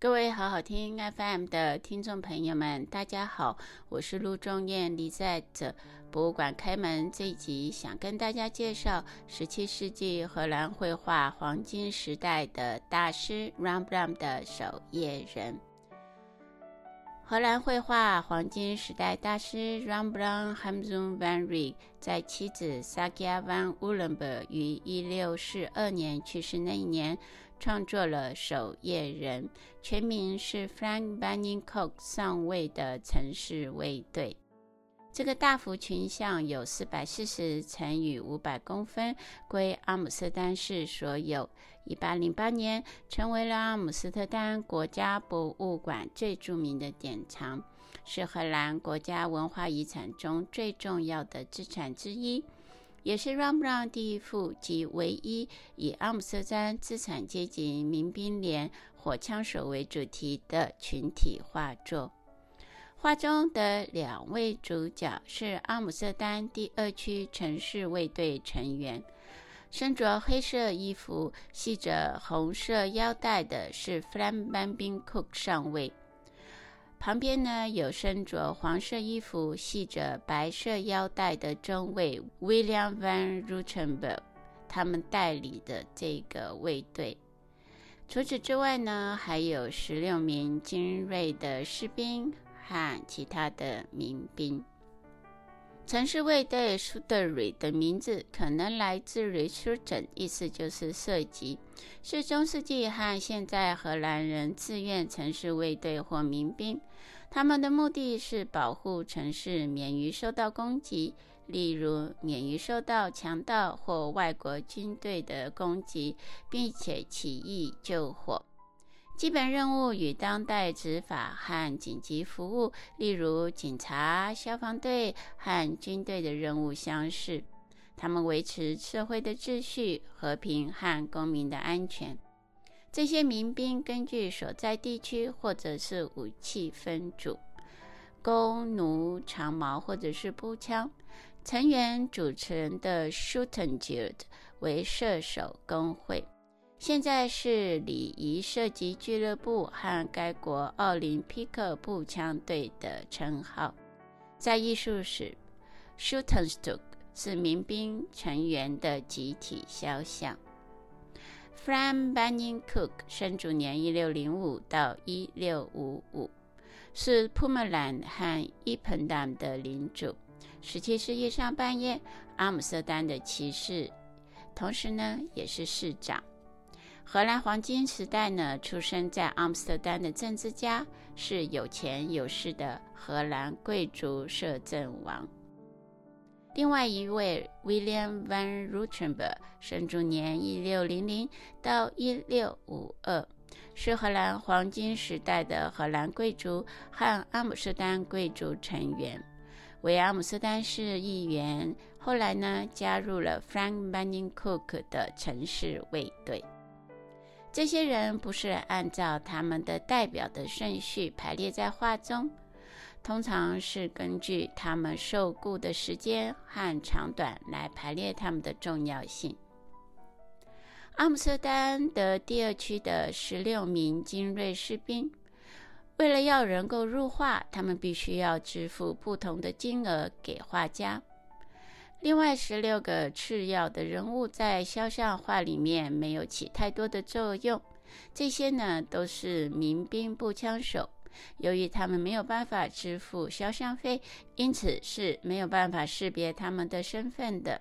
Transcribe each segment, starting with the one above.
各位好好听 FM 的听众朋友们，大家好，我是陆中艳。李在这博物馆开门这一集，想跟大家介绍十七世纪荷兰绘画黄金时代的大师 Rembrandt 的守夜人。荷兰绘画黄金时代大师 Rembrandt Hamsun van Rijn 在妻子 Sagia van Uylenburgh 于一六四二年去世那一年，创作了《守夜人》，全名是 Frank Benny Cook 上尉的城市卫队。这个大幅群像有四百四十乘以五百公分，归阿姆斯特丹市所有。一八零八年，成为了阿姆斯特丹国家博物馆最著名的典藏，是荷兰国家文化遗产中最重要的资产之一，也是 Ram Ram 第一幅及唯一以阿姆斯特丹资产阶级民兵连火枪手为主题的群体画作。画中的两位主角是阿姆斯特丹第二区城市卫队成员，身着黑色衣服、系着红色腰带的是 Frank Banning Cook 上尉，旁边呢有身着黄色衣服、系着白色腰带的中尉 William van Rutenberg，他们带领的这个卫队。除此之外呢，还有十六名精锐的士兵。和其他的民兵，城市卫队 Rutery 的名字可能来自于 Rutten，意思就是射击，是中世纪和现在荷兰人自愿城市卫队或民兵。他们的目的是保护城市免于受到攻击，例如免于受到强盗或外国军队的攻击，并且起义救火。基本任务与当代执法和紧急服务，例如警察、消防队和军队的任务相似。他们维持社会的秩序、和平和公民的安全。这些民兵根据所在地区或者是武器分组，弓、弩、长矛或者是步枪。成员组成的 shooting jude 为射手工会。现在是礼仪射击俱乐部和该国奥林匹克步枪队的称号。在艺术史，Schutzstück 是民兵成员的集体肖像。Fran Banning Cook 生卒年一六零五到一六五五，是 p u m e l a n d 和伊彭丹的领主。十七世纪上半叶，阿姆斯特丹的骑士，同时呢也是市长。荷兰黄金时代呢，出生在阿姆斯特丹的政治家是有钱有势的荷兰贵族摄政王。另外一位 William van Rottenburg 生卒年一六零零到一六五二，是荷兰黄金时代的荷兰贵族和阿姆斯特丹贵族成员，为阿姆斯特丹市议员。后来呢，加入了 Frank Banning Cook 的城市卫队。这些人不是按照他们的代表的顺序排列在画中，通常是根据他们受雇的时间和长短来排列他们的重要性。阿姆斯特丹的第二区的十六名精锐士兵，为了要能够入画，他们必须要支付不同的金额给画家。另外十六个次要的人物在肖像画里面没有起太多的作用，这些呢都是民兵步枪手。由于他们没有办法支付肖像费，因此是没有办法识别他们的身份的。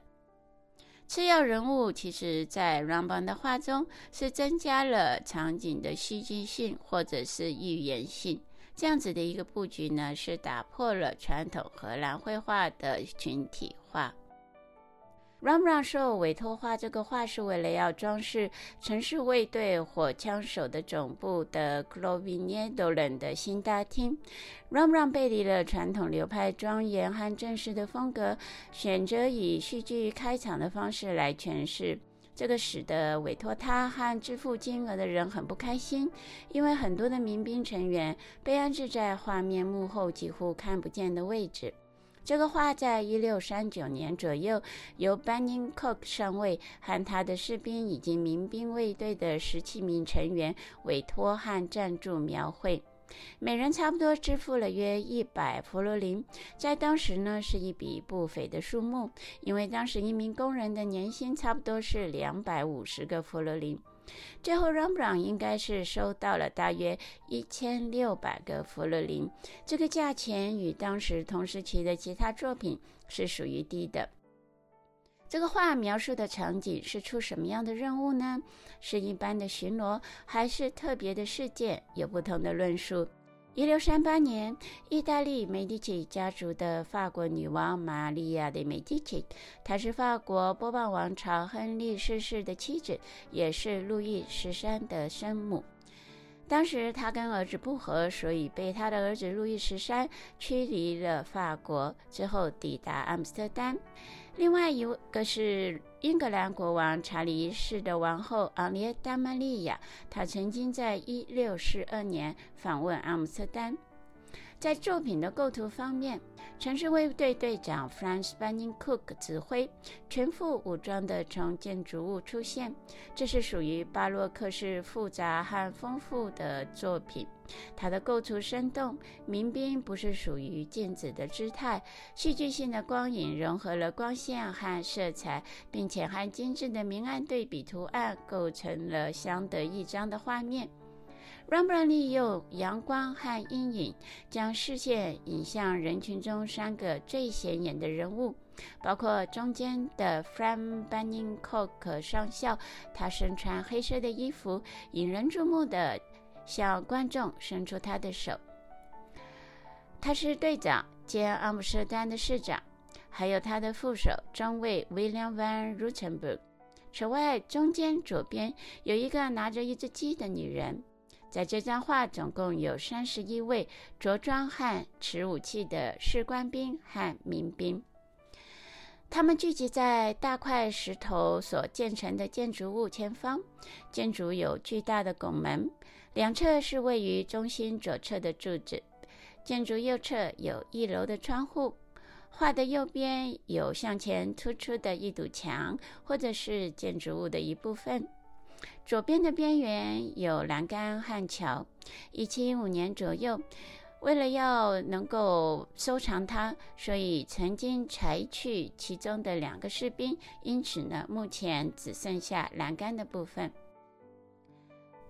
次要人物其实在 Rembrandt 的画中是增加了场景的戏剧性或者是预言性，这样子的一个布局呢，是打破了传统荷兰绘画的群体画。Ramran 受委托画这个画是为了要装饰城市卫队火枪手的总部的 Clovigny-Dolan 的新大厅。，Ramran 背离了传统流派庄严和正式的风格，选择以戏剧开场的方式来诠释。这个使得委托他和支付金额的人很不开心，因为很多的民兵成员被安置在画面幕后几乎看不见的位置。这个画在一六三九年左右，由 b a n n i n Cook 上尉和他的士兵以及民兵卫队的十七名成员委托和赞助描绘，每人差不多支付了约一百弗罗林，在当时呢是一笔不菲的数目，因为当时一名工人的年薪差不多是两百五十个弗罗林。最后 ramrun 应该是收到了大约一千六百个弗洛林，这个价钱与当时同时期的其他作品是属于低的。这个画描述的场景是出什么样的任务呢？是一般的巡逻，还是特别的事件？有不同的论述。一六三八年，意大利美第奇家族的法国女王玛利亚的美第奇，她是法国波旁王朝亨利四世的妻子，也是路易十三的生母。当时她跟儿子不和，所以被她的儿子路易十三驱离了法国，之后抵达阿姆斯特丹。另外一个是英格兰国王查理一世的王后昂列达·玛利亚，她曾经在一六四二年访问阿姆斯特丹。在作品的构图方面，城市卫队队长 Franz Banning Cook 指挥，全副武装的从建筑物出现。这是属于巴洛克式复杂和丰富的作品。它的构图生动，民兵不是属于静止的姿态，戏剧性的光影融合了光线和色彩，并且和精致的明暗对比图案构成了相得益彰的画面。Rembrandt 用阳光和阴影，将视线引向人群中三个最显眼的人物，包括中间的 Frank Banning Cook 上校，他身穿黑色的衣服，引人注目的向观众伸出他的手。他是队长兼阿姆斯特丹的市长，还有他的副手中尉 William van Rutenburg。此外，中间左边有一个拿着一只鸡的女人。在这张画，总共有三十一位着装和持武器的士官兵和民兵，他们聚集在大块石头所建成的建筑物前方。建筑有巨大的拱门，两侧是位于中心左侧的柱子。建筑右侧有一楼的窗户。画的右边有向前突出的一堵墙，或者是建筑物的一部分。左边的边缘有栏杆和桥。一七一五年左右，为了要能够收藏它，所以曾经裁去其中的两个士兵。因此呢，目前只剩下栏杆的部分。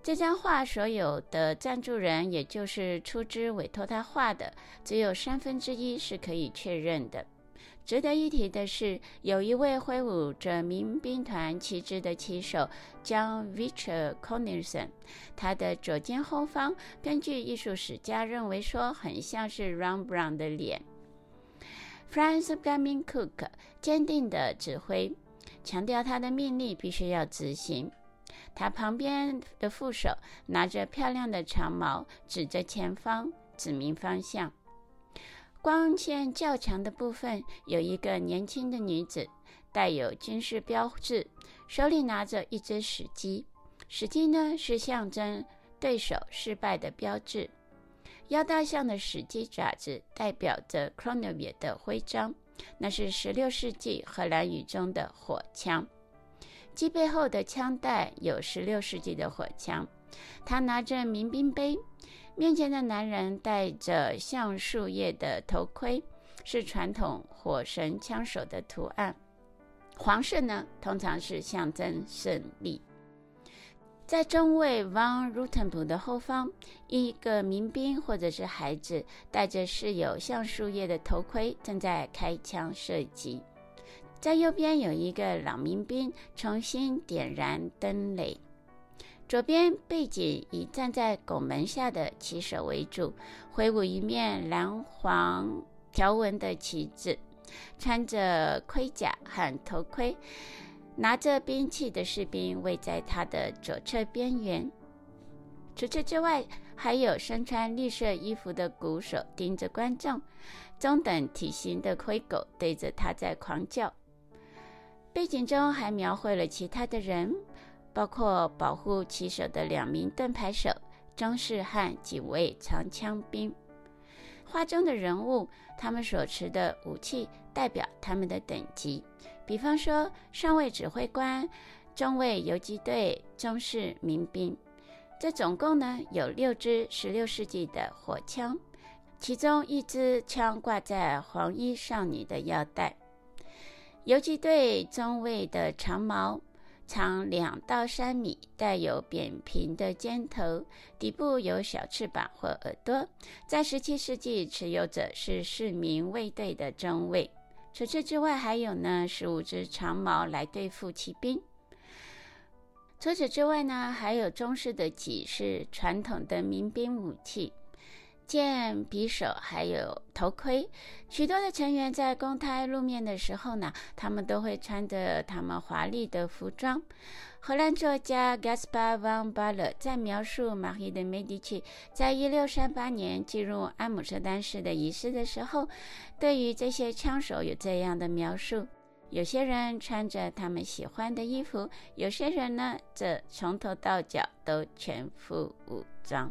这张画所有的赞助人，也就是出资委托他画的，只有三分之一是可以确认的。值得一提的是，有一位挥舞着民兵团旗帜的旗手，Jan Victor Cornelissen，他的左肩后方，根据艺术史家认为说，很像是 Rembrandt 的脸。Franz Banning Cook 坚定地指挥，强调他的命令必须要执行。他旁边的副手拿着漂亮的长矛，指着前方，指明方向。光线较强的部分有一个年轻的女子，带有军事标志，手里拿着一只石鸡。石鸡呢，是象征对手失败的标志。腰带上的石鸡爪子代表着 Kronewehr 的徽章，那是16世纪荷兰语中的火枪。鸡背后的枪带有16世纪的火枪。他拿着民兵杯。面前的男人戴着橡树叶的头盔，是传统火神枪手的图案。黄色呢，通常是象征胜利。在中尉 van Rutenbu 的后方，一个民兵或者是孩子戴着饰有橡树叶的头盔，正在开枪射击。在右边有一个老民兵重新点燃灯垒。左边背景以站在拱门下的旗手为主，挥舞一面蓝黄条纹的旗帜。穿着盔甲和头盔，拿着兵器的士兵位在他的左侧边缘。除此之外，还有身穿绿色衣服的鼓手盯着观众，中等体型的灰狗对着他在狂叫。背景中还描绘了其他的人，包括保护旗手的两名盾牌手、中士和几位长枪兵。画中的人物，他们所持的武器代表他们的等级，比方说上尉指挥官、中尉游击队、中士民兵。这总共呢有六支十六世纪的火枪，其中一支枪挂在黄衣少女的腰带。游击队中尉的长矛长两到三米，带有扁平的尖头，底部有小翅膀或耳朵。在十七世纪，持有者是市民卫队的中尉。除此之外，还有呢十五支长矛来对付骑兵。除此之外呢，还有中式的戟，是传统的民兵武器。剑、匕首，还有头盔。许多的成员在公开露面的时候呢，他们都会穿着他们华丽的服装。荷兰作家 Gaspar van Baerle 在描述玛丽的梅迪奇在一六三八年进入阿姆斯特丹市的仪式的时候，对于这些枪手有这样的描述：有些人穿着他们喜欢的衣服，有些人呢，则从头到脚都全副武装。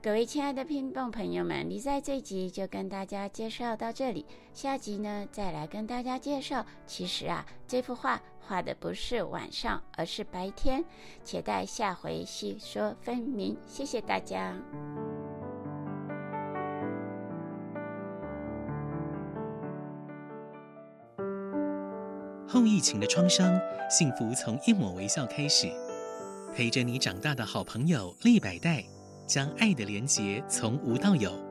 各位亲爱的听众朋友们，你在这集就跟大家介绍到这里，下集呢再来跟大家介绍。其实啊，这幅画画的不是晚上，而是白天，且待下回细说分明。谢谢大家。后疫情的创伤，幸福从一抹微笑开始，陪着你长大的好朋友利百代。将爱的连结从无到有。